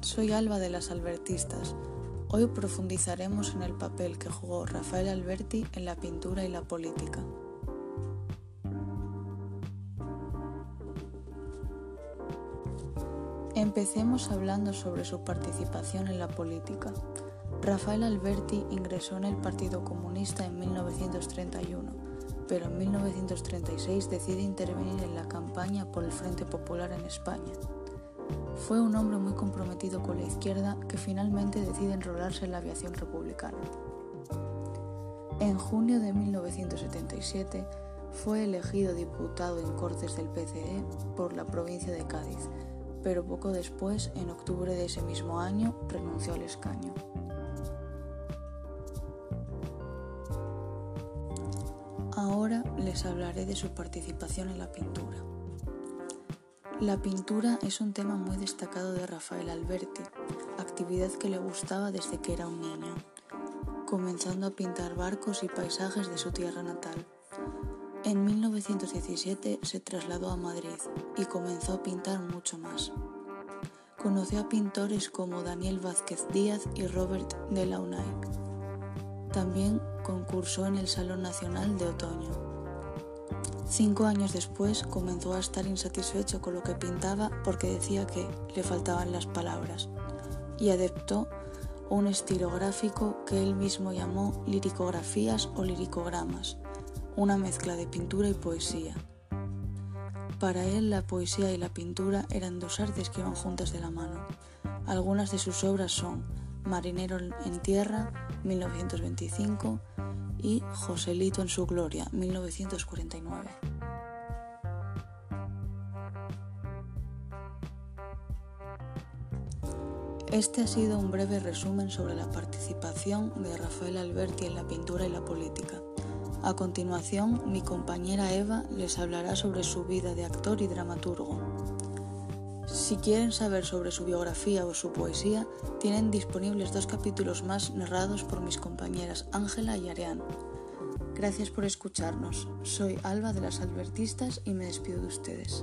soy Alba de las Albertistas. Hoy profundizaremos en el papel que jugó Rafael Alberti en la pintura y la política. Empecemos hablando sobre su participación en la política. Rafael Alberti ingresó en el Partido Comunista en 1931, pero en 1936 decide intervenir en la campaña por el Frente Popular en España. Fue un hombre muy comprometido con la izquierda que finalmente decide enrolarse en la aviación republicana. En junio de 1977 fue elegido diputado en Cortes del PCE por la provincia de Cádiz, pero poco después, en octubre de ese mismo año, renunció al escaño. Ahora les hablaré de su participación en la pintura. La pintura es un tema muy destacado de Rafael Alberti, actividad que le gustaba desde que era un niño, comenzando a pintar barcos y paisajes de su tierra natal. En 1917 se trasladó a Madrid y comenzó a pintar mucho más. Conoció a pintores como Daniel Vázquez Díaz y Robert Delaunay. También concursó en el Salón Nacional de Otoño. Cinco años después comenzó a estar insatisfecho con lo que pintaba porque decía que le faltaban las palabras y adoptó un estilo gráfico que él mismo llamó liricografías o liricogramas, una mezcla de pintura y poesía. Para él la poesía y la pintura eran dos artes que iban juntas de la mano. Algunas de sus obras son Marinero en Tierra, 1925, y Joselito en su gloria, 1949. Este ha sido un breve resumen sobre la participación de Rafael Alberti en la pintura y la política. A continuación, mi compañera Eva les hablará sobre su vida de actor y dramaturgo. Si quieren saber sobre su biografía o su poesía, tienen disponibles dos capítulos más narrados por mis compañeras Ángela y Arián. Gracias por escucharnos. Soy Alba de las Albertistas y me despido de ustedes.